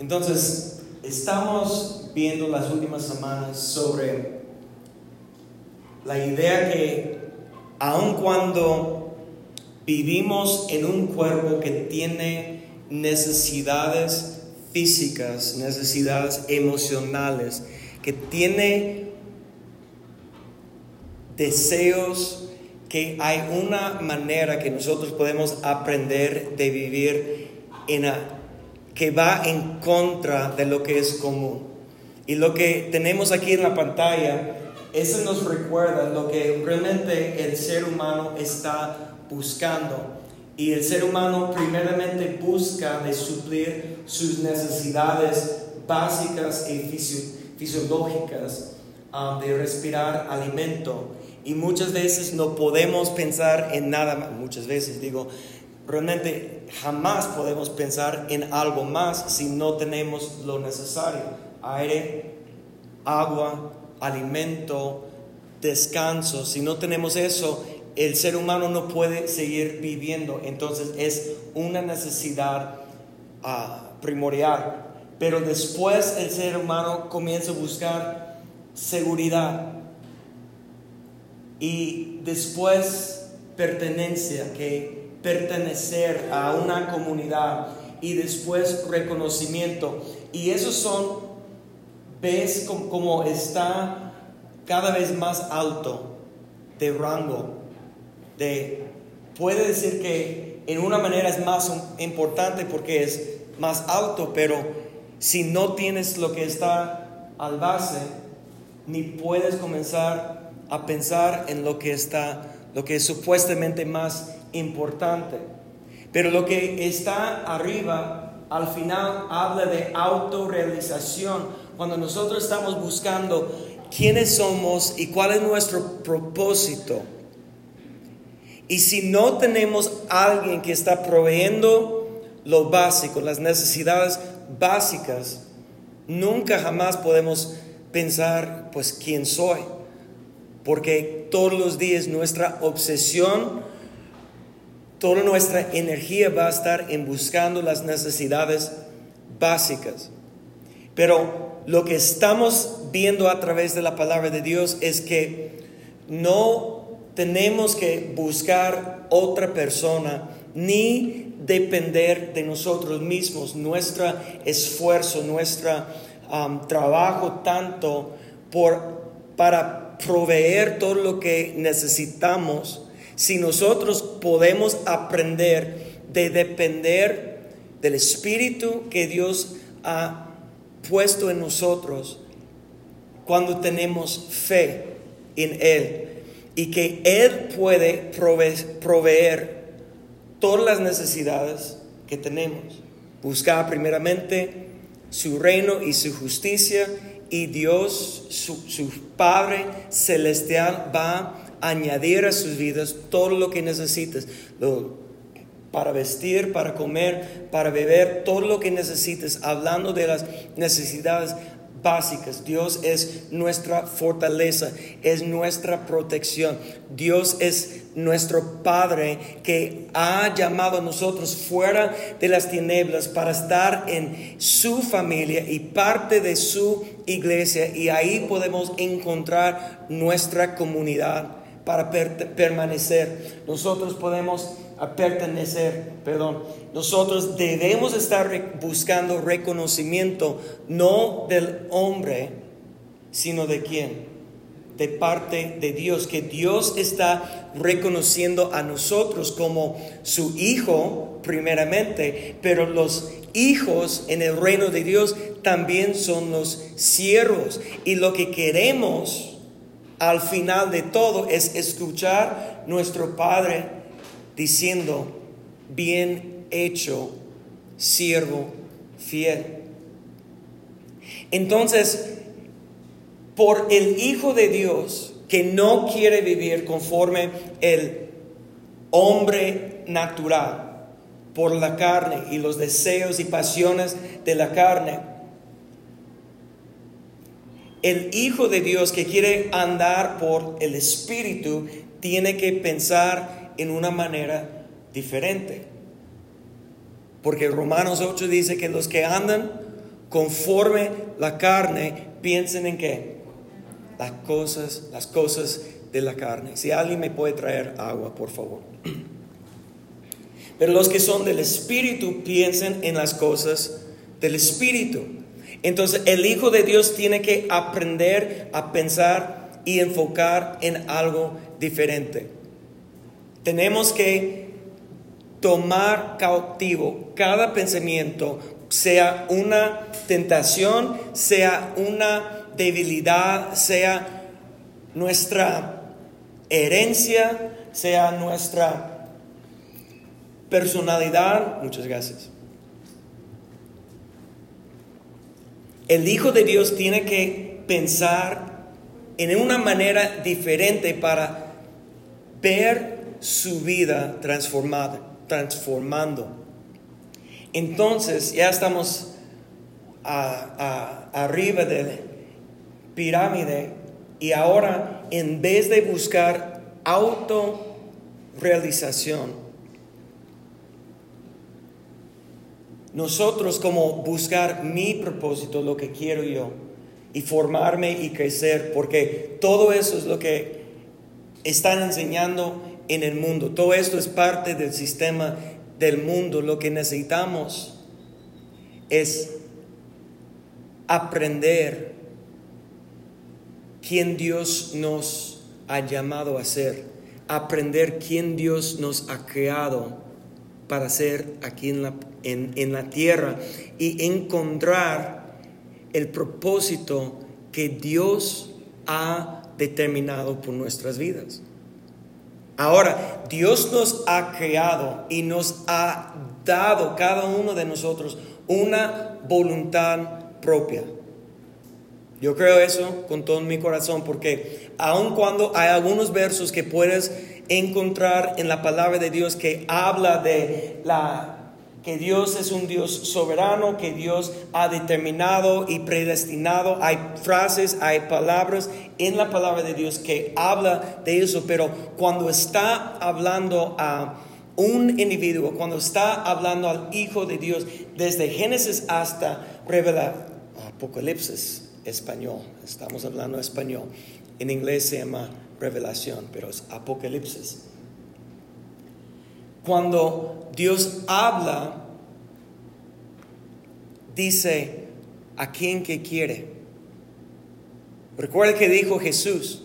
Entonces, estamos viendo las últimas semanas sobre la idea que aun cuando vivimos en un cuerpo que tiene necesidades físicas, necesidades emocionales, que tiene deseos, que hay una manera que nosotros podemos aprender de vivir en que va en contra de lo que es común. Y lo que tenemos aquí en la pantalla, eso nos recuerda lo que realmente el ser humano está buscando. Y el ser humano primeramente busca de suplir sus necesidades básicas y fisiológicas um, de respirar alimento. Y muchas veces no podemos pensar en nada más, muchas veces digo, realmente jamás podemos pensar en algo más si no tenemos lo necesario. Aire, agua, alimento, descanso. Si no tenemos eso, el ser humano no puede seguir viviendo. Entonces es una necesidad ah, primordial. Pero después el ser humano comienza a buscar seguridad y después pertenencia, que pertenecer a una comunidad y después reconocimiento. Y esos son, ves como está cada vez más alto de rango de, puede decir que en una manera es más importante porque es más alto, pero si no tienes lo que está al base, ni puedes comenzar a pensar en lo que está, lo que es supuestamente más importante. Pero lo que está arriba, al final, habla de autorrealización. Cuando nosotros estamos buscando quiénes somos y cuál es nuestro propósito. Y si no tenemos alguien que está proveyendo lo básico, las necesidades básicas, nunca jamás podemos pensar, pues, quién soy. Porque todos los días nuestra obsesión, toda nuestra energía va a estar en buscando las necesidades básicas. Pero lo que estamos viendo a través de la palabra de Dios es que no tenemos que buscar otra persona ni depender de nosotros mismos, nuestro esfuerzo, nuestro um, trabajo tanto por, para proveer todo lo que necesitamos, si nosotros podemos aprender de depender del Espíritu que Dios ha puesto en nosotros cuando tenemos fe en Él y que Él puede proveer, todas las necesidades que tenemos. Buscar primeramente su reino y su justicia y Dios, su, Padre celestial, va añadir a sus vidas todo lo que necesites. para vestir, para comer, para beber, todo lo que necesites, hablando de las necesidades básicas. Dios es nuestra fortaleza, es nuestra protección. Dios es nuestro Padre que ha llamado a nosotros fuera de las tinieblas para estar en su familia y parte de su iglesia y ahí podemos encontrar nuestra comunidad para permanecer. Nosotros podemos pertenecer, perdón. Nosotros debemos estar buscando reconocimiento no del hombre, sino de quién? De parte de Dios, que Dios está reconociendo a nosotros como su hijo primeramente, pero los hijos en el reino de Dios también son los siervos. Y lo que queremos al final de todo es escuchar nuestro Padre diciendo, bien hecho, siervo fiel. Entonces, por el Hijo de Dios que no quiere vivir conforme el hombre natural, por la carne y los deseos y pasiones de la carne, el Hijo de Dios que quiere andar por el Espíritu tiene que pensar en una manera diferente. Porque Romanos 8 dice que los que andan conforme la carne, piensen en qué? Las cosas, las cosas de la carne. Si alguien me puede traer agua, por favor. Pero los que son del Espíritu piensen en las cosas del Espíritu. Entonces el Hijo de Dios tiene que aprender a pensar y enfocar en algo diferente. Tenemos que tomar cautivo cada pensamiento, sea una tentación, sea una debilidad, sea nuestra herencia, sea nuestra personalidad. Muchas gracias. El Hijo de Dios tiene que pensar en una manera diferente para ver su vida transformada, transformando. Entonces ya estamos arriba de pirámide y ahora en vez de buscar autorrealización, nosotros como buscar mi propósito, lo que quiero yo, y formarme y crecer, porque todo eso es lo que están enseñando en el mundo. Todo esto es parte del sistema del mundo. Lo que necesitamos es aprender quién Dios nos ha llamado a ser, aprender quién Dios nos ha creado para ser aquí en la, en, la tierra y encontrar el propósito que Dios ha determinado por nuestras vidas. Ahora, Dios nos ha creado y nos ha dado cada uno de nosotros una voluntad propia. Yo creo eso con todo mi corazón porque aun cuando hay algunos versos que puedes encontrar en la palabra de Dios que habla de la que Dios es un Dios soberano, que Dios ha determinado y predestinado. Hay frases, hay palabras en la palabra de Dios que habla de eso, pero cuando está hablando a un individuo, cuando está hablando al Hijo de Dios, desde Génesis hasta Revelación, Apocalipsis español, estamos hablando español, en inglés se llama revelación, pero es Apocalipsis. Cuando Dios habla, dice a quien que quiere. Recuerda que dijo Jesús,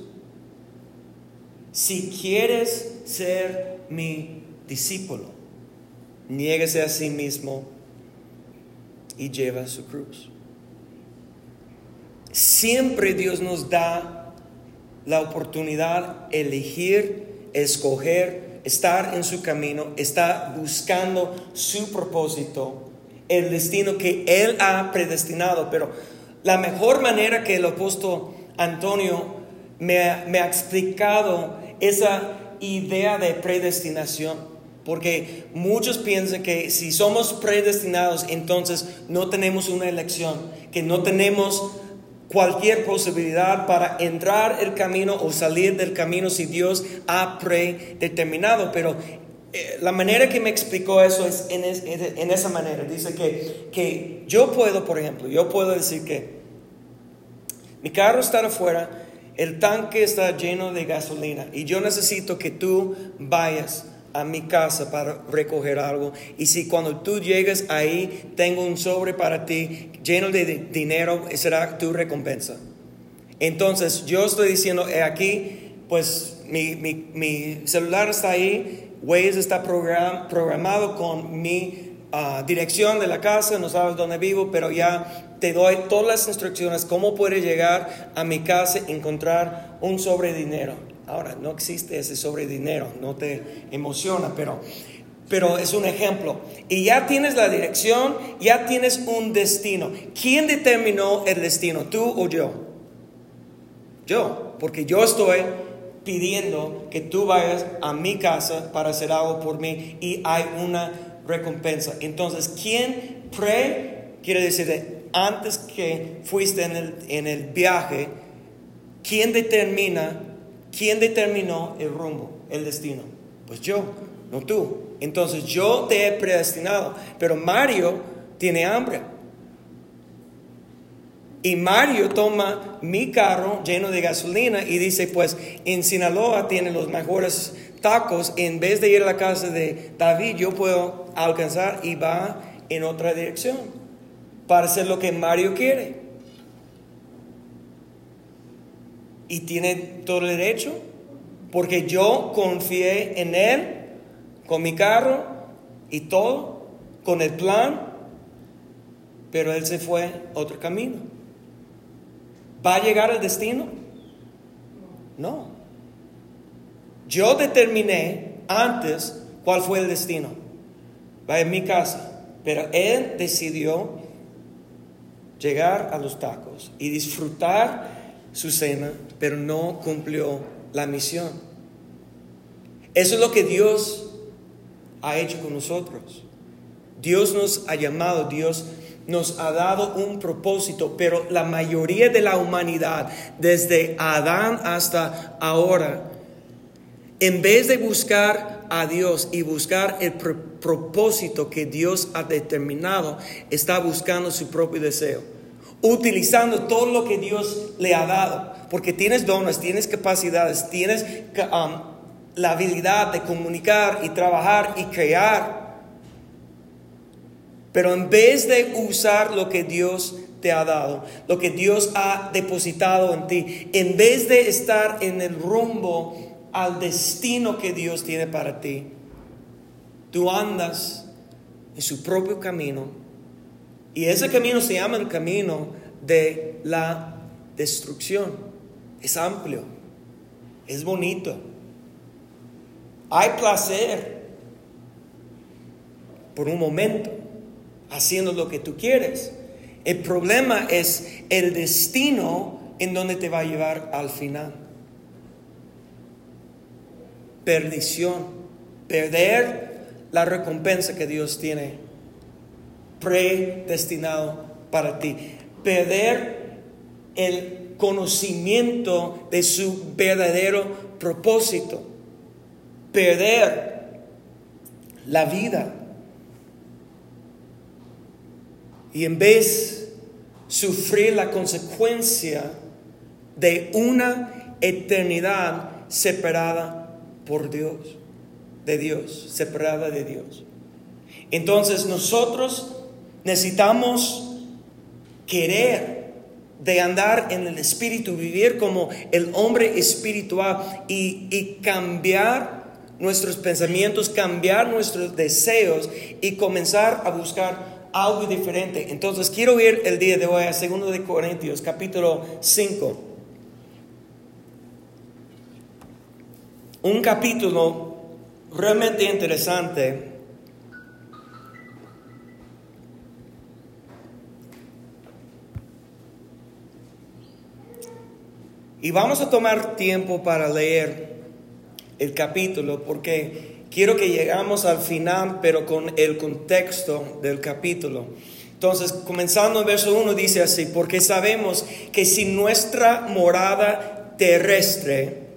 si quieres ser mi discípulo, niéguese a sí mismo y lleva su cruz. Siempre Dios nos da la oportunidad elegir, escoger estar en su camino, está buscando su propósito, el destino que Él ha predestinado. Pero la mejor manera que el apóstol Antonio me, ha explicado esa idea de predestinación, porque muchos piensan que si somos predestinados, entonces no tenemos una elección, que no tenemos cualquier posibilidad para entrar el camino o salir del camino si Dios ha predeterminado. Pero eh, la manera que me explicó eso es en, esa manera. Dice que, que, yo puedo, por ejemplo, yo puedo decir que mi carro está afuera, el tanque está lleno de gasolina y yo necesito que tú vayas a mi casa para recoger algo. Y si cuando tú llegues ahí tengo un sobre para ti lleno de dinero, será tu recompensa. Entonces yo estoy diciendo, aquí, pues mi, mi, celular está ahí, Waze está programado con mi ah, dirección de la casa, no sabes dónde vivo, pero ya te doy todas las instrucciones, cómo puedes llegar a mi casa y encontrar un sobre dinero. Ahora, no existe ese sobre dinero, no te emociona, pero, pero es un ejemplo. Y ya tienes la dirección, ya tienes un destino. ¿Quién determinó el destino, tú o yo? Yo, porque yo estoy pidiendo que tú vayas a mi casa para hacer algo por mí y hay una recompensa. Entonces, ¿quién pre quiere decir antes que fuiste en el, en el viaje, quién determina ¿Quién determinó el rumbo, el destino? Pues yo, no tú. Entonces yo te he predestinado, pero Mario tiene hambre. Y Mario toma mi carro lleno de gasolina y dice, pues en Sinaloa tiene los mejores tacos, en vez de ir a la casa de David, yo puedo alcanzar y va en otra dirección para hacer lo que Mario quiere. Y tiene todo el derecho, porque yo confié en él, con mi carro y todo, con el plan, pero él se fue otro camino. ¿Va a llegar al destino? No. Yo determiné antes cuál fue el destino. Va en mi casa. Pero él decidió llegar a los tacos y disfrutar su cena, pero no cumplió la misión. Eso es lo que Dios ha hecho con nosotros. Dios nos ha llamado, Dios nos ha dado un propósito, pero la mayoría de la humanidad, desde Adán hasta ahora, en vez de buscar a Dios y buscar el propósito que Dios ha determinado, está buscando su propio deseo, utilizando todo lo que Dios le ha dado, porque tienes dones, tienes capacidades, tienes um, la habilidad de comunicar y trabajar y crear pero en vez de usar lo que Dios te ha dado, lo que Dios ha depositado en ti, en vez de estar en el rumbo al destino que Dios tiene para ti, tú andas en su propio camino. Y ese camino se llama el camino de la destrucción. Es amplio, es bonito. Hay placer por un momento haciendo lo que tú quieres. El problema es el destino en donde te va a llevar al final. Perdición, perder la recompensa que Dios tiene predestinado para ti. Perder el conocimiento de su verdadero propósito. Perder la vida y en vez sufrir la consecuencia de una eternidad separada por Dios, de Dios, separada de Dios. Entonces nosotros necesitamos querer de andar en el espíritu, vivir como el hombre espiritual y, cambiar nuestros pensamientos, cambiar nuestros deseos y comenzar a buscar algo diferente. Entonces quiero ir el día de hoy a 2 de Corintios, capítulo 5. Un capítulo realmente interesante. Y vamos a tomar tiempo para leer el capítulo porque quiero que llegamos al final, pero con el contexto del capítulo. Entonces, comenzando en verso 1, dice así, porque sabemos que si nuestra morada terrestre,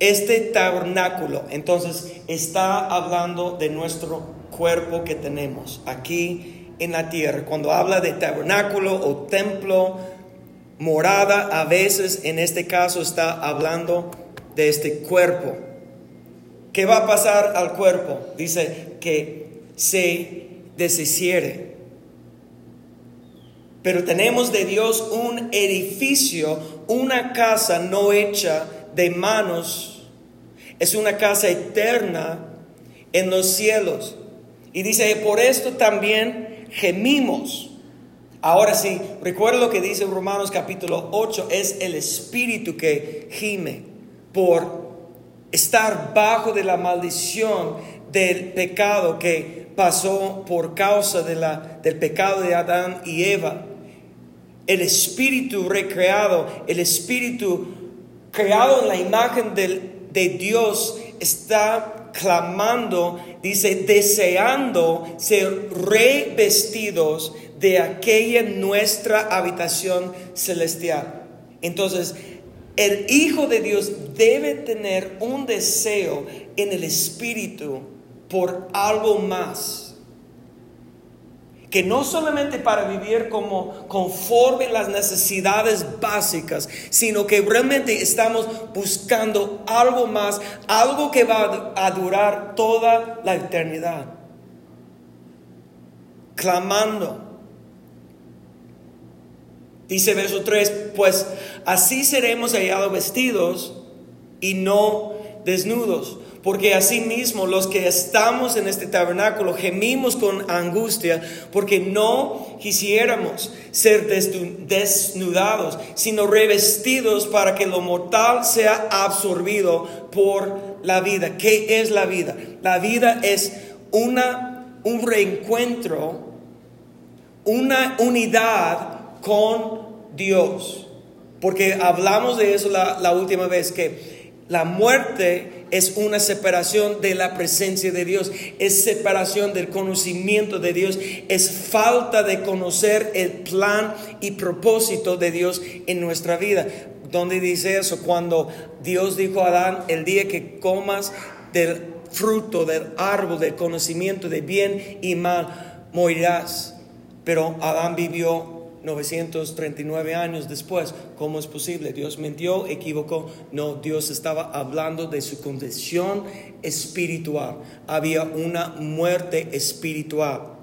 este tabernáculo, entonces está hablando de nuestro cuerpo que tenemos aquí en la tierra. Cuando habla de tabernáculo o templo, morada, a veces en este caso está hablando de este cuerpo. ¿Qué va a pasar al cuerpo? Dice que se deshiciere. Pero tenemos de Dios un edificio, una casa no hecha de manos. Es una casa eterna en los cielos. Y dice, por esto también gemimos. Ahora sí, recuerda lo que dice Romanos capítulo 8, es el espíritu que gime por estar bajo de la maldición del pecado que pasó por causa de la, del pecado de Adán y Eva. El espíritu recreado, el espíritu creado en la imagen de Dios está clamando, dice, deseando ser revestidos de aquella nuestra habitación celestial. Entonces, el Hijo de Dios debe tener un deseo en el Espíritu por algo más. que no solamente para vivir como conforme las necesidades básicas, sino que realmente estamos buscando algo más, algo que va a durar toda la eternidad. Clamando. Dice verso 3, pues así seremos hallados vestidos y no desnudos porque asimismo los que estamos en este tabernáculo gemimos con angustia, porque no quisiéramos ser desnudados, sino revestidos para que lo mortal sea absorbido por la vida. ¿Qué es la vida? La vida es una, un reencuentro, una unidad con Dios. Porque hablamos de eso la, última vez, que la muerte es una separación de la presencia de Dios, es separación del conocimiento de Dios, es falta de conocer el plan y propósito de Dios en nuestra vida. ¿Dónde dice eso? Cuando Dios dijo a Adán, el día que comas del fruto del árbol del conocimiento de bien y mal, morirás. Pero Adán vivió 939 años después. ¿Cómo es posible? Dios mintió, equivocó. No, Dios estaba hablando de su condición espiritual. Había una muerte espiritual.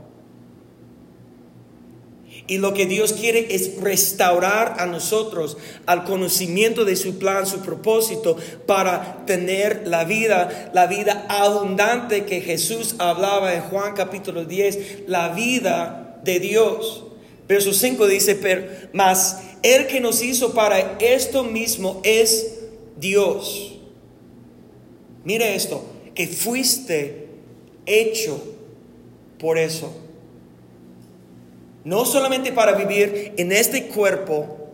Y lo que Dios quiere es restaurar a nosotros al conocimiento de su plan, su propósito, para tener la vida, la vida abundante que Jesús hablaba en Juan capítulo 10, la vida de Dios. Verso 5 dice, pero más el que nos hizo para esto mismo es Dios. Mire esto, que fuiste hecho por eso. No solamente para vivir en este cuerpo,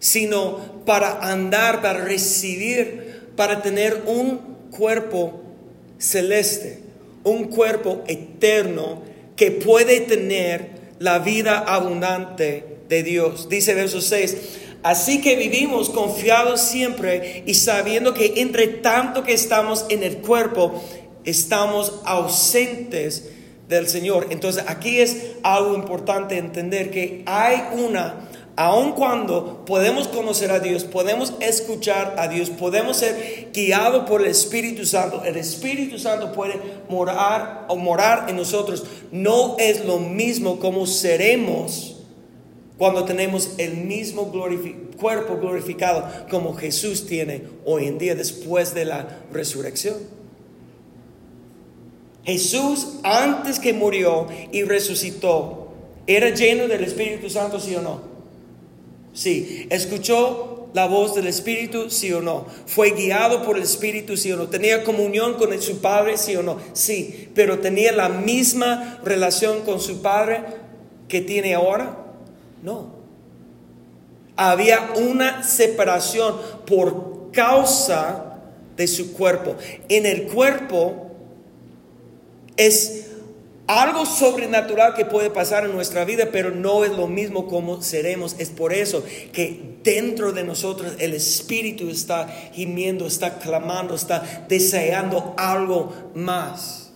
sino para andar, para recibir, para tener un cuerpo celeste, un cuerpo eterno que puede tener la vida abundante de Dios. Dice verso 6, así que vivimos confiados siempre y sabiendo que entre tanto que estamos en el cuerpo, estamos ausentes del Señor. Entonces aquí es algo importante entender que hay una Aun cuando podemos conocer a Dios, podemos escuchar a Dios, podemos ser guiados por el Espíritu Santo, el Espíritu Santo puede morar o morar en nosotros. No es lo mismo como seremos cuando tenemos el mismo cuerpo glorificado como Jesús tiene hoy en día después de la resurrección. Jesús antes que murió y resucitó, ¿era lleno del Espíritu Santo, sí o no? Sí. ¿Escuchó la voz del Espíritu? Sí o no. ¿Fue guiado por el Espíritu? Sí o no. ¿Tenía comunión con su Padre? Sí o no. Sí. Pero tenía la misma relación con su Padre que tiene ahora? No. Había una separación por causa de su cuerpo. En el cuerpo es algo sobrenatural que puede pasar en nuestra vida, pero no es lo mismo como seremos. Es por eso que dentro de nosotros el Espíritu está gimiendo, está clamando, está deseando algo más.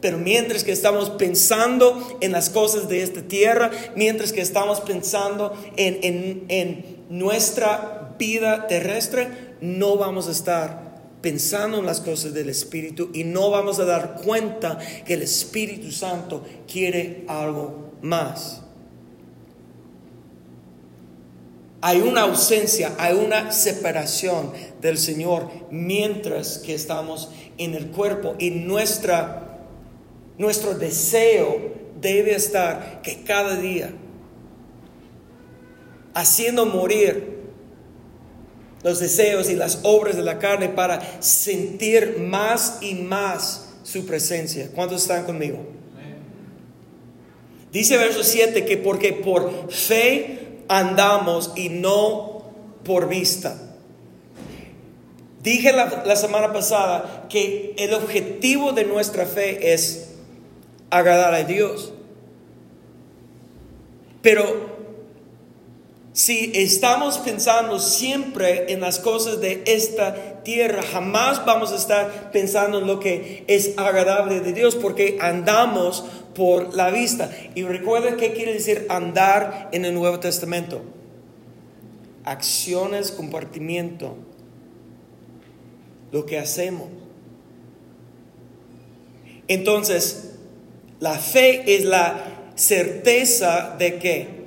Pero mientras que estamos pensando en las cosas de esta tierra, mientras que estamos pensando en, en, en nuestra vida terrestre, no vamos a estar pensando en las cosas del Espíritu y no vamos a dar cuenta que el Espíritu Santo quiere algo más. Hay una ausencia, hay una separación del Señor mientras que estamos en el cuerpo y nuestra, nuestro deseo debe estar que cada día haciendo morir los deseos y las obras de la carne para sentir más y más su presencia. ¿Cuántos están conmigo? Dice verso 7 que porque por fe andamos y no por vista. Dije la, la, semana pasada que el objetivo de nuestra fe es agradar a Dios. Pero si estamos pensando siempre en las cosas de esta tierra, jamás vamos a estar pensando en lo que es agradable de Dios, porque andamos por la vista. Y recuerda qué quiere decir andar en el Nuevo Testamento. Acciones, compartimiento, lo que hacemos. Entonces, la fe es la certeza de que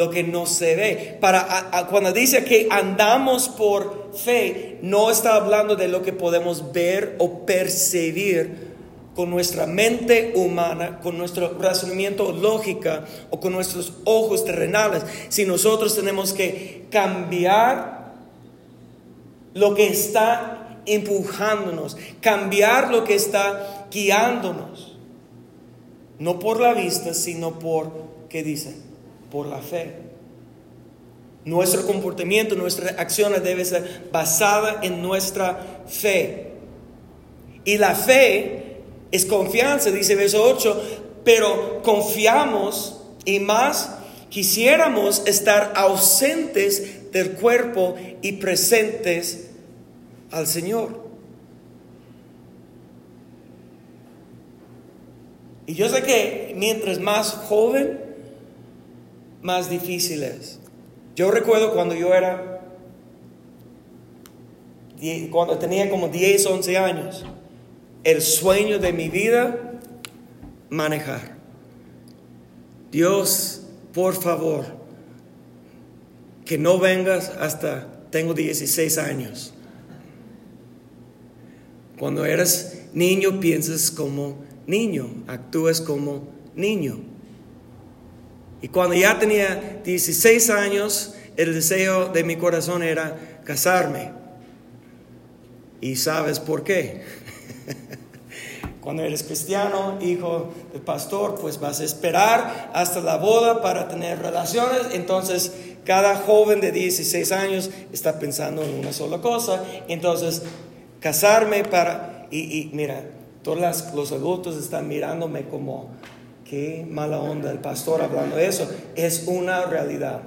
lo que no se ve. Para cuando dice que andamos por fe, no está hablando de lo que podemos ver o percibir con nuestra mente humana, con nuestro razonamiento lógica o con nuestros ojos terrenales, si nosotros tenemos que cambiar lo que está empujándonos, cambiar lo que está guiándonos, no por la vista, sino por, ¿qué dice? Por la fe. Nuestro comportamiento, nuestras acciones debe ser basada en nuestra fe. Y la fe es confianza, dice verso 8, pero confiamos y más quisiéramos estar ausentes del cuerpo y presentes al Señor. Y yo sé que mientras más joven, más difícil es. Yo recuerdo cuando yo era, cuando tenía como 10, 11 años, el sueño de mi vida, manejar. Dios, por favor, que no vengas hasta tengo 16 años. Cuando eres niño piensas como niño, actúas como niño. Y cuando ya tenía 16 años, el deseo de mi corazón era casarme. ¿Y sabes por qué? Cuando eres cristiano, hijo del pastor, pues vas a esperar hasta la boda para tener relaciones. Entonces, cada joven de 16 años está pensando en una sola cosa. Entonces, casarme para... Y, mira, todos los adultos están mirándome como, qué mala onda el pastor hablando eso. Es una realidad.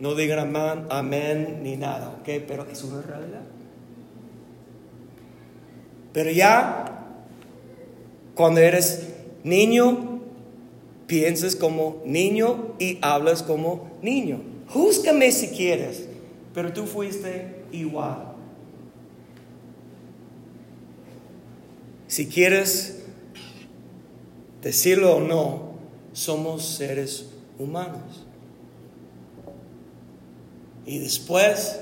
No digan amén, amén ni nada, ¿ok? Pero es una realidad. Pero ya, cuando eres niño, piensas como niño y hablas como niño. Júzgame si quieres, pero tú fuiste igual. Si quieres decirlo o no, somos seres humanos. Y después,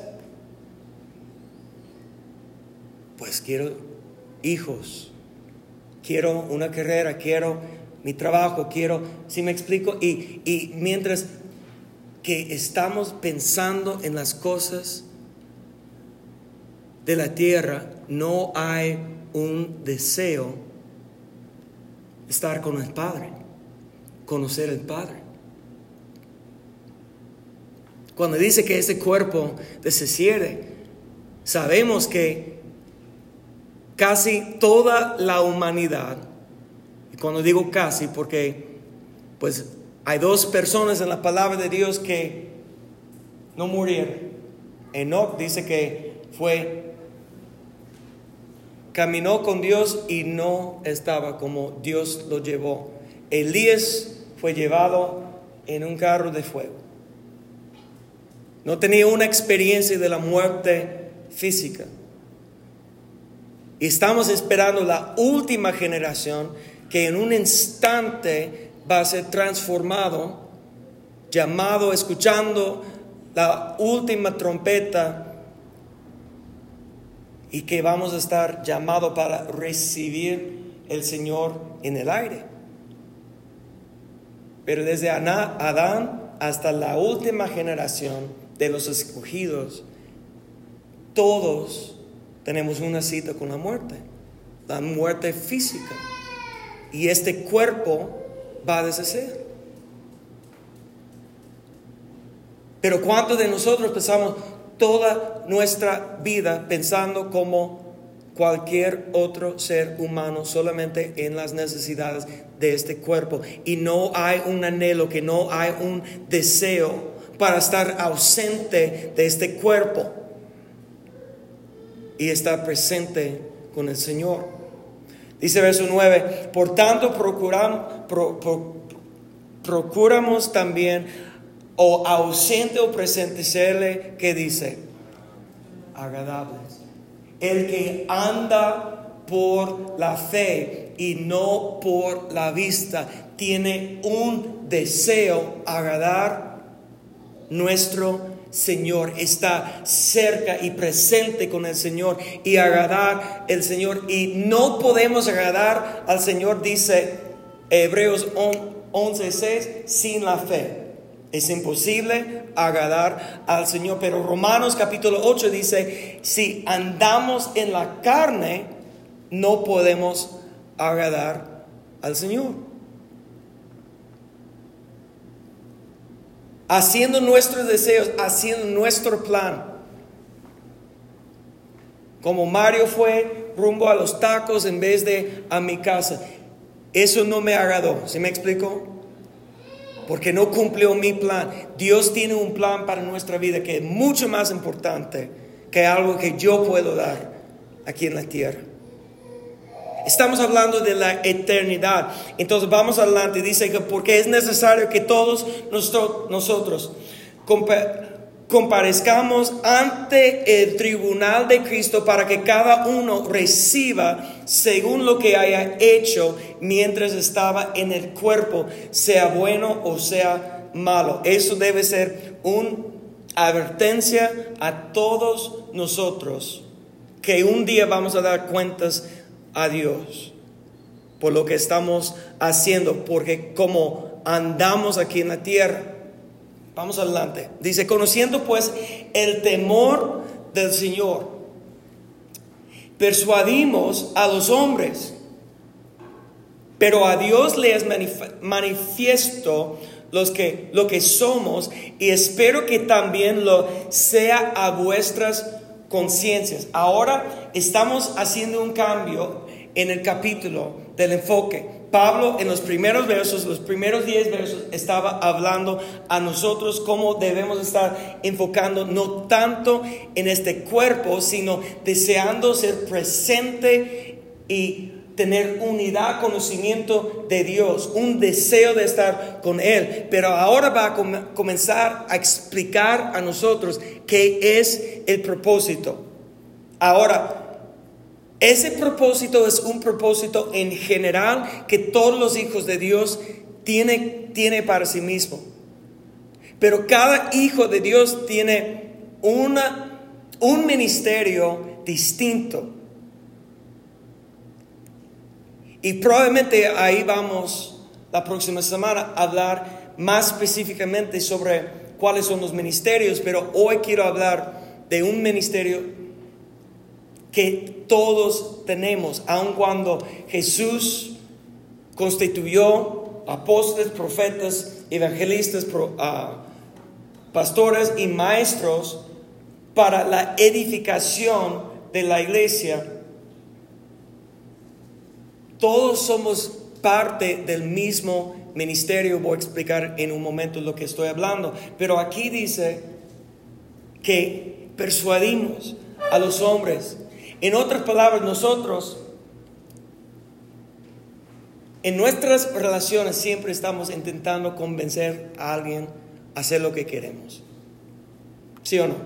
pues quiero hijos, quiero una carrera, quiero mi trabajo, quiero, si me explico, y, y mientras que estamos pensando en las cosas de la tierra, no hay un deseo de estar con el Padre, conocer el Padre. Cuando dice que ese cuerpo desciende, sabemos que casi toda la humanidad, y cuando digo casi, porque pues hay dos personas en la palabra de Dios que no murieron. Enoch dice que fue, caminó con Dios y no estaba como Dios lo llevó. Elías fue llevado en un carro de fuego. No tenía una experiencia de la muerte física. Y estamos esperando la última generación que en un instante va a ser transformado, llamado, escuchando la última trompeta y que vamos a estar llamados para recibir el Señor en el aire. Pero desde Adán hasta la última generación de los escogidos, todos tenemos una cita con la muerte, la muerte física. Y este cuerpo va a deshacer. Pero ¿cuántos de nosotros pensamos toda nuestra vida pensando como cualquier otro ser humano solamente en las necesidades de este cuerpo? Y no hay un anhelo, que no hay un deseo para estar ausente de este cuerpo y estar presente con el Señor. Dice verso 9, por tanto procuramos también o ausente o presente serle que dice agradables. El que anda por la fe y no por la vista tiene un deseo agradar nuestro Señor, está cerca y presente con el Señor y agradar el Señor. Y no podemos agradar al Señor, dice Hebreos 11:6, sin la fe. Es imposible agradar al Señor. Pero Romanos capítulo 8 dice, si andamos en la carne, no podemos agradar al Señor. haciendo nuestros deseos, haciendo nuestro plan. Como Mario fue rumbo a los tacos en vez de a mi casa. Eso no me agradó, ¿se me explicó? Porque no cumplió mi plan. Dios tiene un plan para nuestra vida que es mucho más importante que algo que yo puedo dar aquí en la tierra. Estamos hablando de la eternidad. Entonces vamos adelante. Dice que porque es necesario que todos nosotros comparezcamos ante el tribunal de Cristo para que cada uno reciba según lo que haya hecho mientras estaba en el cuerpo, sea bueno o sea malo. Eso debe ser una advertencia a todos nosotros que un día vamos a dar cuentas a Dios por lo que estamos haciendo, porque como andamos aquí en la tierra, vamos adelante. Dice, conociendo pues el temor del Señor, persuadimos a los hombres, pero a Dios le es manifiesto que, lo que somos y espero que también lo sea a vuestras conciencias. Ahora estamos haciendo un cambio en el capítulo del enfoque. Pablo en los primeros versos, los primeros diez versos, estaba hablando a nosotros cómo debemos estar enfocando no tanto en este cuerpo, sino deseando ser presente y tener unidad, conocimiento de Dios, un deseo de estar con Él. Pero ahora va a comenzar a explicar a nosotros qué es el propósito. Ahora, ese propósito es un propósito en general que todos los hijos de Dios tiene, tiene para sí mismo. Pero cada hijo de Dios tiene una, un ministerio distinto. Y probablemente ahí vamos la próxima semana a hablar más específicamente sobre cuáles son los ministerios, pero hoy quiero hablar de un ministerio que todos tenemos, aun cuando Jesús constituyó apóstoles, profetas, evangelistas, ah, pastores y maestros para la edificación de la iglesia. Todos somos parte del mismo ministerio. Voy a explicar en un momento lo que estoy hablando. Pero aquí dice que persuadimos a los hombres en otras palabras, nosotros en nuestras relaciones siempre estamos intentando convencer a alguien a hacer lo que queremos. ¿Sí o no?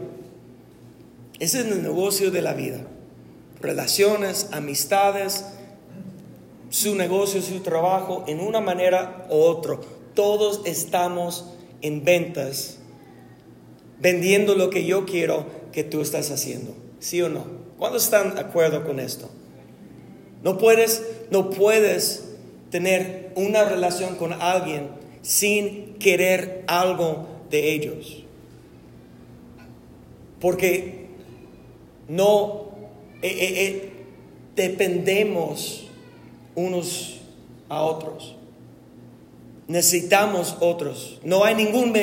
Ese es el negocio de la vida. Relaciones, amistades, su negocio, su trabajo, en una manera u otra. Todos estamos en ventas, vendiendo lo que yo quiero que tú estás haciendo. ¿Sí o no? ¿Cuántos están de acuerdo con esto? No puedes, no puedes tener una relación con alguien sin querer algo de ellos. Porque no eh, eh, eh, dependemos unos a otros. Necesitamos otros. No hay ningún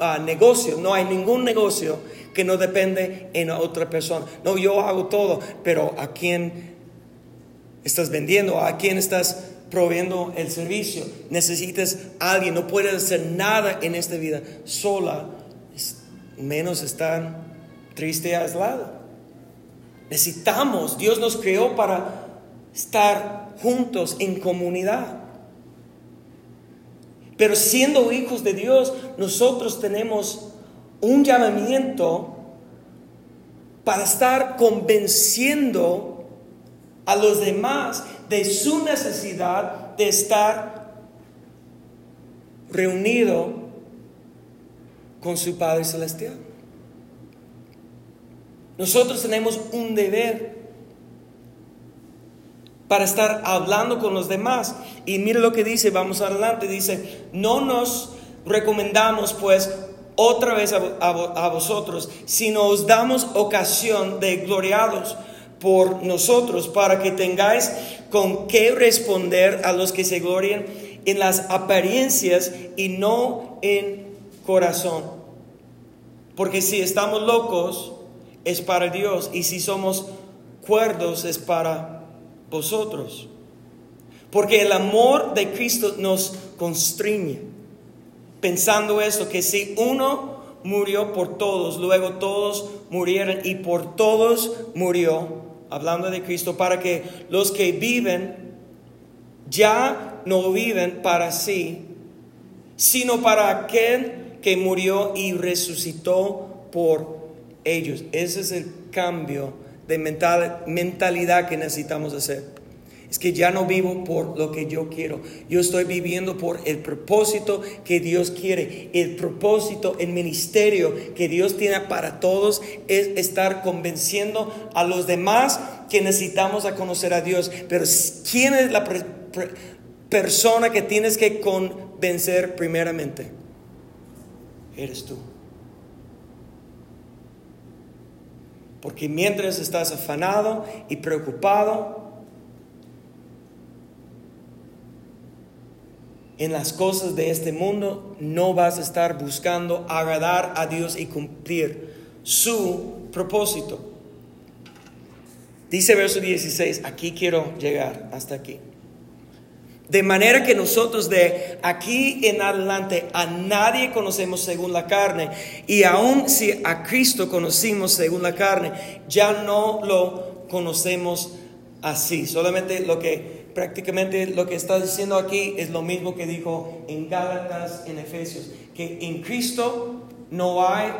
ah, negocio, no hay ningún negocio que no depende en otra persona. No, yo hago todo, pero ¿a quién estás vendiendo? ¿A quién estás proveyendo el servicio? Necesitas a alguien, no puedes hacer nada en esta vida sola, menos estar triste y aislado. Necesitamos, Dios nos creó para estar juntos en comunidad. Pero siendo hijos de Dios, nosotros tenemos un llamamiento para estar convenciendo a los demás de su necesidad de estar reunido con su Padre Celestial. Nosotros tenemos un deber para estar hablando con los demás. Y mire lo que dice, vamos adelante, dice, no nos recomendamos pues otra vez a, vosotros, sino os damos ocasión de gloriados por nosotros, para que tengáis con qué responder a los que se glorian en las apariencias y no en corazón. Porque si estamos locos, es para Dios, y si somos cuerdos, es para vosotros. Porque el amor de Cristo nos constriñe. Pensando esto, que si uno murió por todos, luego todos murieron y por todos murió, hablando de Cristo, para que los que viven ya no viven para sí, sino para aquel que murió y resucitó por ellos. Ese es el cambio de mentalidad que necesitamos hacer. Es que ya no vivo por lo que yo quiero. Yo estoy viviendo por el propósito que Dios quiere. El propósito, el ministerio que Dios tiene para todos es estar convenciendo a los demás que necesitamos a conocer a Dios. Pero ¿quién es la persona que tienes que convencer primeramente? Eres tú. Porque mientras estás afanado y preocupado en las cosas de este mundo, no vas a estar buscando agradar a Dios y cumplir su propósito. Dice verso 16, aquí quiero llegar, hasta aquí. De manera que nosotros de aquí en adelante a nadie conocemos según la carne. Y aun si a Cristo conocimos según la carne, ya no lo conocemos así. Solamente lo que prácticamente lo que está diciendo aquí es lo mismo que dijo en Gálatas, en Efesios, que en Cristo no hay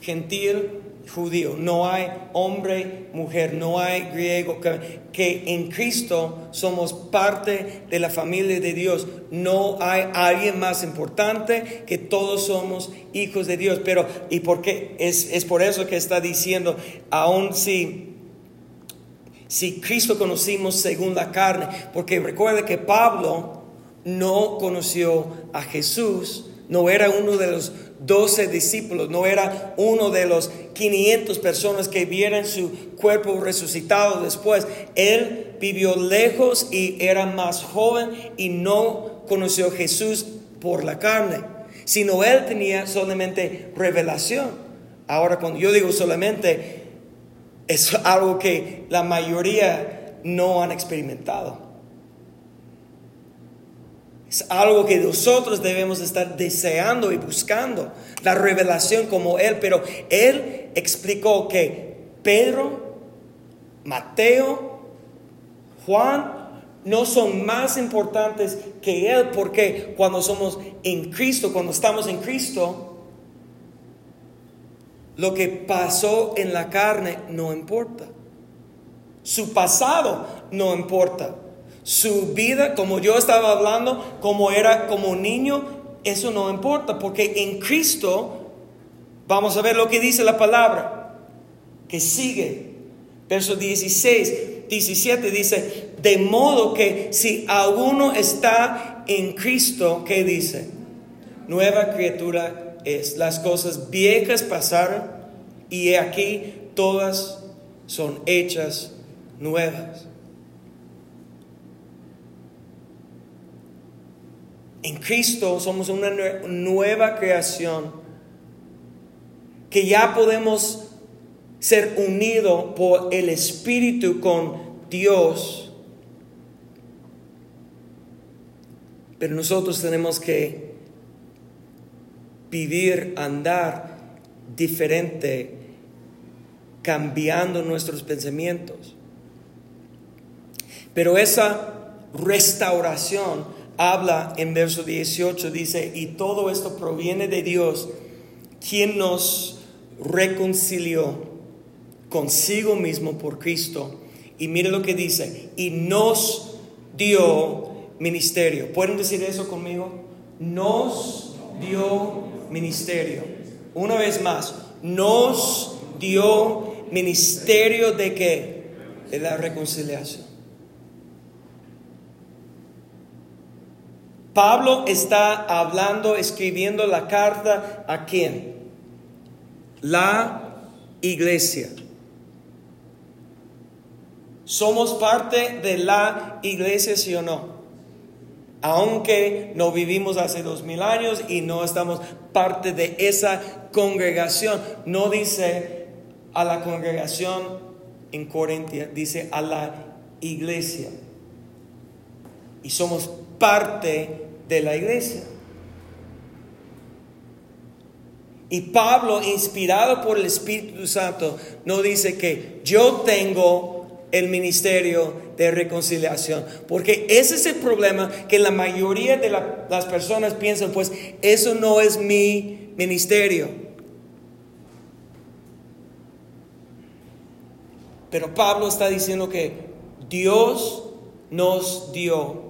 gentil judío, no hay hombre, mujer, no hay griego, que, en Cristo somos parte de la familia de Dios. No hay alguien más importante que todos somos hijos de Dios. Pero, ¿y por qué? Es, es por eso que está diciendo, aún si... Si Cristo conocimos según la carne, porque recuerde que Pablo no conoció a Jesús, no era uno de los doce discípulos, no era uno de los 500 personas que vieran su cuerpo resucitado después. Él vivió lejos y era más joven y no conoció a Jesús por la carne, sino él tenía solamente revelación. Ahora cuando yo digo solamente, es algo que la mayoría no han experimentado. Es algo que nosotros debemos estar deseando y buscando, la revelación como Él. Pero Él explicó que Pedro, Mateo, Juan no son más importantes que Él porque cuando somos en Cristo, cuando estamos en Cristo, lo que pasó en la carne no importa. Su pasado no importa su vida, como yo estaba hablando, como era como niño, eso no importa, porque en Cristo, vamos a ver lo que dice la palabra, que sigue, verso 16, 17 dice, de modo que si alguno está en Cristo, ¿qué dice? Nueva criatura es, las cosas viejas pasaron y aquí todas son hechas nuevas. En Cristo somos una nueva creación que ya podemos ser unidos por el Espíritu con Dios. Pero nosotros tenemos que vivir, andar diferente, cambiando nuestros pensamientos. Pero esa restauración habla en verso 18, dice, y todo esto proviene de Dios, quien nos reconcilió consigo mismo por Cristo. Y mire lo que dice, y nos dio ministerio. ¿Pueden decir eso conmigo? Nos dio ministerio. Una vez más, nos dio ministerio de qué? De la reconciliación. Pablo está hablando, escribiendo la carta a quién? La iglesia. ¿Somos parte de la iglesia, sí o no? Aunque no vivimos hace dos mil años y no estamos parte de esa congregación, no dice a la congregación en Corintia, dice a la iglesia. Y somos parte de la iglesia. Y Pablo, inspirado por el Espíritu Santo, no dice que yo tengo el ministerio de reconciliación. Porque ese es el problema que la mayoría de las personas piensan, pues eso no es mi ministerio. Pero Pablo está diciendo que Dios nos dio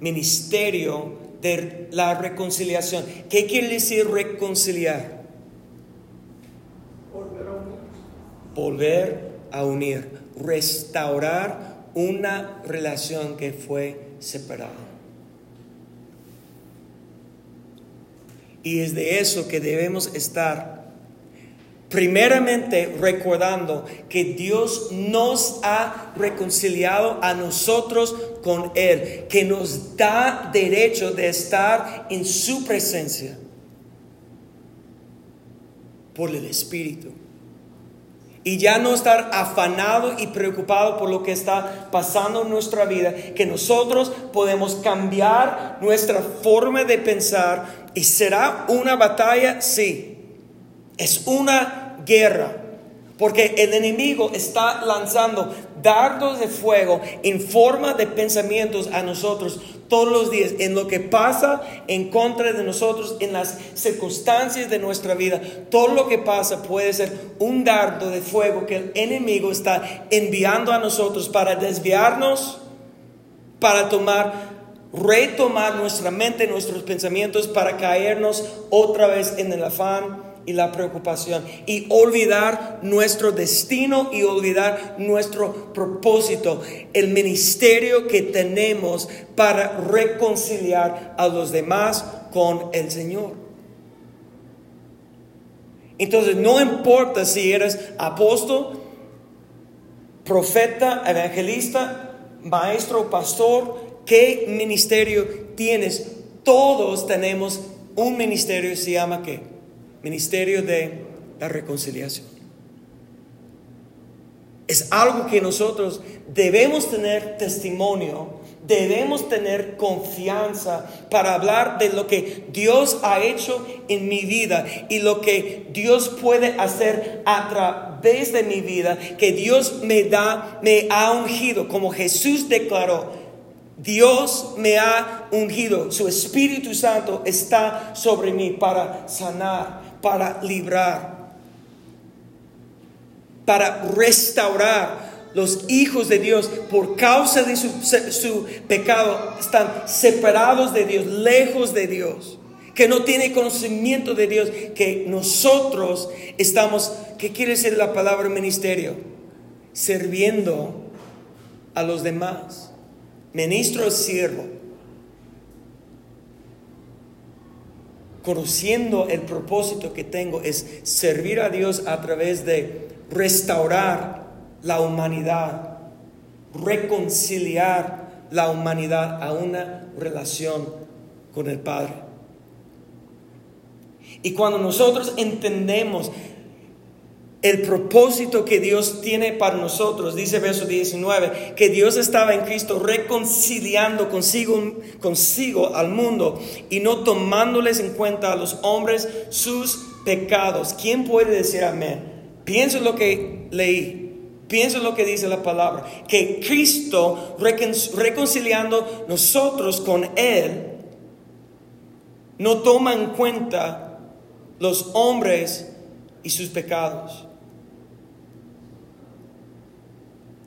ministerio de la reconciliación. ¿Qué quiere decir reconciliar? Volver a unir. Restaurar una relación que fue separada. Y es de eso que debemos estar Primeramente recordando que Dios nos ha reconciliado a nosotros con Él, que nos da derecho de estar en su presencia por el Espíritu. Y ya no estar afanado y preocupado por lo que está pasando en nuestra vida, que nosotros podemos cambiar nuestra forma de pensar y será una batalla, sí. Es una guerra. Porque el enemigo está lanzando dardos de fuego en forma de pensamientos a nosotros todos los días, en lo que pasa en contra de nosotros, en las circunstancias de nuestra vida. Todo lo que pasa puede ser un dardo de fuego que el enemigo está enviando a nosotros para desviarnos, para tomar, retomar nuestra mente, nuestros pensamientos, para caernos otra vez en el afán y la preocupación y olvidar nuestro destino y olvidar nuestro propósito, el ministerio que tenemos para reconciliar a los demás con el Señor. Entonces, no importa si eres apóstol, profeta, evangelista, maestro, pastor, qué ministerio tienes. Todos tenemos un ministerio, se llama qué? Ministerio de la reconciliación. Es algo que nosotros debemos tener testimonio, debemos tener confianza para hablar de lo que Dios ha hecho en mi vida y lo que Dios puede hacer a través de mi vida, que Dios me da, me ha ungido, como Jesús declaró. Dios me ha ungido, su Espíritu Santo está sobre mí para sanar, para librar, para restaurar. Los hijos de Dios, por causa de su, pecado, están separados de Dios, lejos de Dios, que no tiene conocimiento de Dios, que nosotros estamos, ¿qué quiere decir la palabra ministerio? Sirviendo a los demás. Ministro siervo. Conociendo el propósito que tengo, es servir a Dios a través de restaurar la humanidad, reconciliar la humanidad a una relación con el Padre. Y cuando nosotros entendemos el propósito que Dios tiene para nosotros. Dice verso 19, que Dios estaba en Cristo reconciliando consigo, consigo al mundo y no tomándoles en cuenta a los hombres sus pecados. ¿Quién puede decir amén? Pienso lo que leí. Piensa lo que dice la palabra, que Cristo reconciliando nosotros con Él, no toma en cuenta los hombres y sus pecados.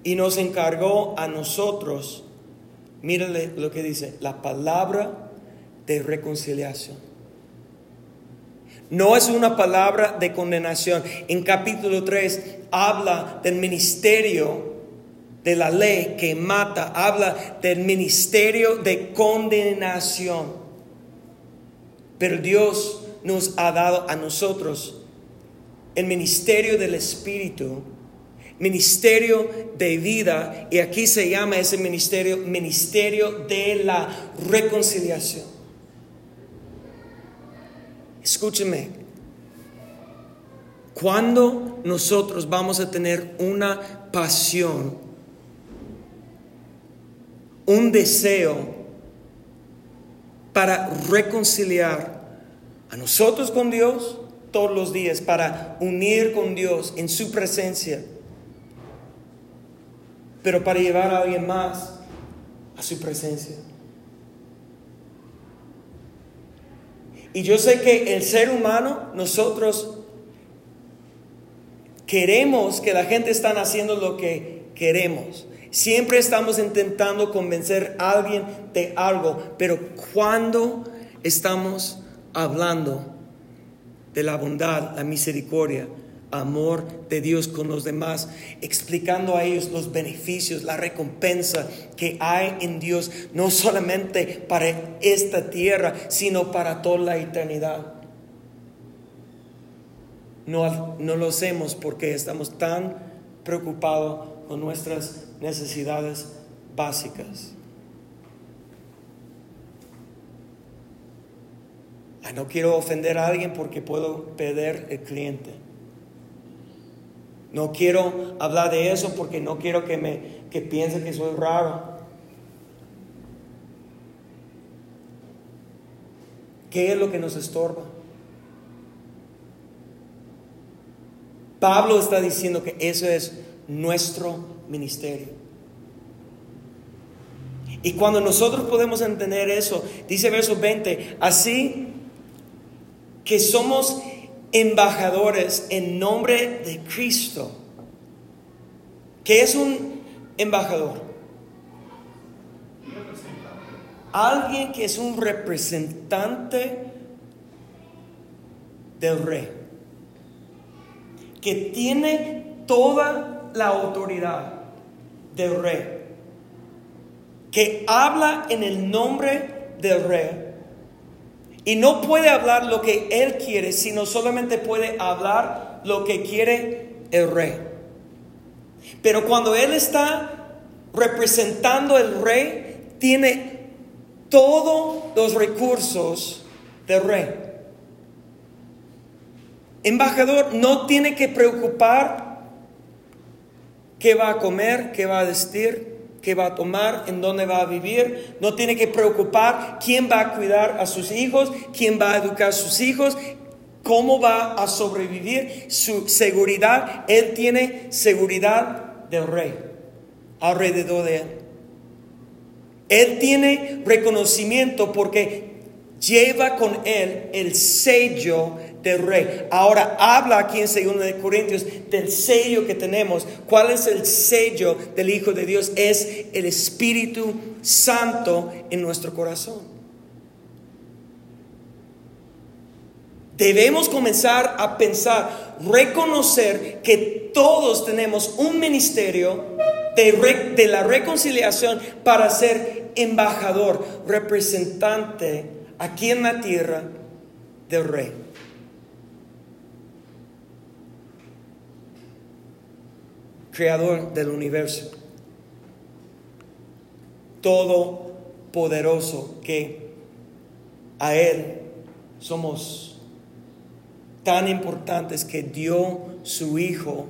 Y nos encargó a nosotros, mírale lo que dice, la palabra de reconciliación. No es una palabra de condenación. En capítulo 3 habla del ministerio de la ley que mata, habla del ministerio de condenación. Pero Dios nos ha dado a nosotros el ministerio del Espíritu, ministerio de vida, y aquí se llama ese ministerio ministerio de la reconciliación. Escúcheme, cuando nosotros vamos a tener una pasión, un deseo para reconciliar a nosotros con Dios todos los días, para unir con Dios en su presencia, pero para llevar a alguien más a su presencia. Y yo sé que el ser humano, nosotros queremos que la gente esté haciendo lo que queremos. Siempre estamos intentando convencer a alguien de algo, pero cuando estamos hablando de la bondad, la misericordia, amor de Dios con los demás, explicando a ellos los beneficios, la recompensa que hay en Dios, no solamente para esta tierra, sino para toda la eternidad. No, no lo hacemos porque estamos tan preocupados con nuestras necesidades básicas. no quiero ofender a alguien porque puedo perder el cliente. No quiero hablar de eso porque no quiero que me que piense que soy raro. ¿Qué es lo que nos estorba? Pablo está diciendo que eso es nuestro ministerio. Y cuando nosotros podemos entender eso, dice verso 20, así que somos embajadores en nombre de Cristo. ¿Qué es un embajador? Alguien que es un representante del rey, que tiene toda la autoridad del rey, que habla en el nombre del rey y no puede hablar lo que él quiere, sino solamente puede hablar lo que quiere el rey. Pero cuando él está representando al rey, tiene todos los recursos del rey. Embajador no tiene que preocupar qué va a comer, qué va a vestir, qué va a tomar, en dónde va a vivir, no tiene que preocupar quién va a cuidar a sus hijos, quién va a educar a sus hijos, cómo va a sobrevivir, su seguridad. Él tiene seguridad del rey alrededor de él. Él tiene reconocimiento porque lleva con él el sello del rey. Ahora habla aquí en 2 de Corintios del sello que tenemos. ¿Cuál es el sello del Hijo de Dios? Es el Espíritu Santo en nuestro corazón. Debemos comenzar a pensar, reconocer que todos tenemos un ministerio de la reconciliación para ser embajador, representante aquí en la tierra del rey. Creador del universo, todopoderoso, que a Él somos tan importantes que dio su Hijo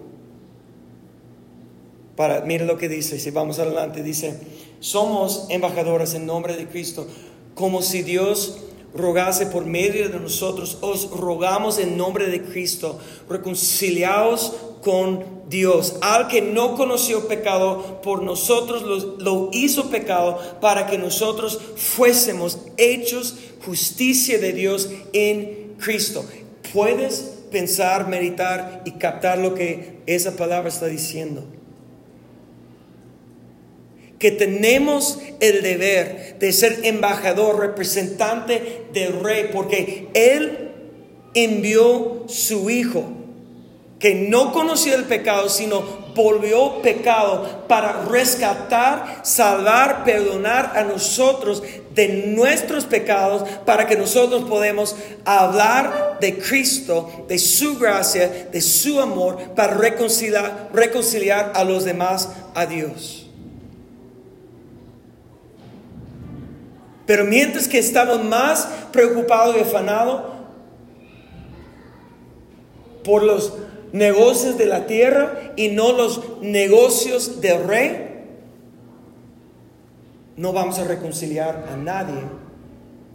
para, mire lo que dice, si vamos adelante, dice, somos embajadores en nombre de Cristo, como si Dios rogase por medio de nosotros, os rogamos en nombre de Cristo, reconciliaos con Dios. Al que no conoció pecado, por nosotros lo, hizo pecado para que nosotros fuésemos hechos justicia de Dios en Cristo. ¿Puedes pensar, meditar y captar lo que esa palabra está diciendo? que tenemos el deber de ser embajador, representante del rey, porque Él envió su Hijo, que no conoció el pecado, sino volvió pecado para rescatar, salvar, perdonar a nosotros de nuestros pecados, para que nosotros podamos hablar de Cristo, de su gracia, de su amor, para reconciliar, a los demás a Dios. Pero mientras que estamos más preocupados y afanados por los negocios de la tierra y no los negocios del rey, no vamos a reconciliar a nadie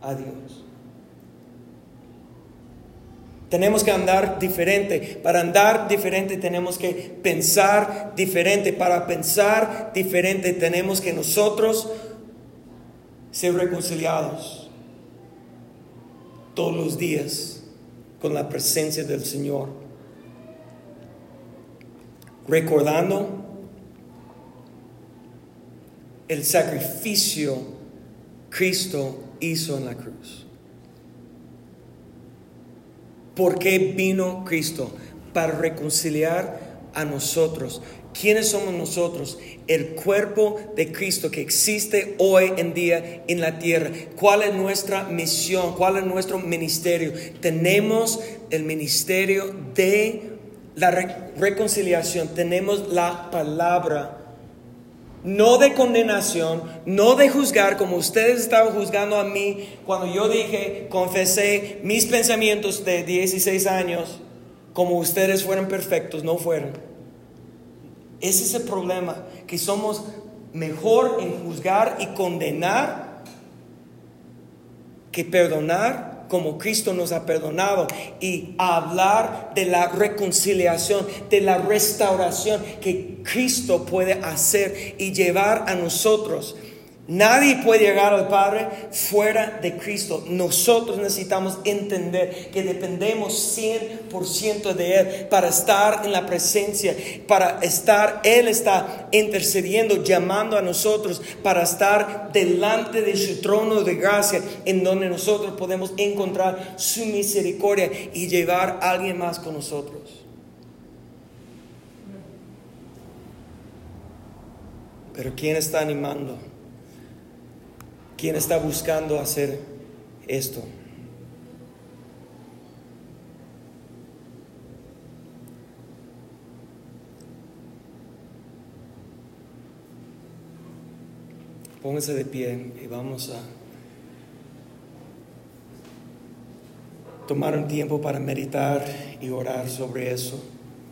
a Dios. Tenemos que andar diferente. Para andar diferente tenemos que pensar diferente. Para pensar diferente tenemos que nosotros ser reconciliados todos los días con la presencia del Señor. Recordando el sacrificio Cristo hizo en la cruz. ¿Por qué vino Cristo? Para reconciliar a nosotros. ¿Quiénes somos nosotros? El cuerpo de Cristo que existe hoy en día en la tierra. ¿Cuál es nuestra misión? ¿Cuál es nuestro ministerio? Tenemos el ministerio de la reconciliación. Tenemos la palabra. No de condenación, no de juzgar como ustedes estaban juzgando a mí cuando yo dije, confesé mis pensamientos de 16 años, como ustedes fueron perfectos, no fueron. Ese es el problema, que somos mejor en juzgar y condenar que perdonar como Cristo nos ha perdonado y hablar de la reconciliación, de la restauración que Cristo puede hacer y llevar a nosotros Nadie puede llegar al Padre fuera de Cristo. Nosotros necesitamos entender que dependemos 100% de Él para estar en la presencia, para estar, Él está intercediendo, llamando a nosotros para estar delante de su trono de gracia, en donde nosotros podemos encontrar su misericordia y llevar a alguien más con nosotros. Pero ¿quién está animando? ¿Quién está buscando hacer esto? Póngase de pie y vamos a tomar un tiempo para meditar y orar sobre eso.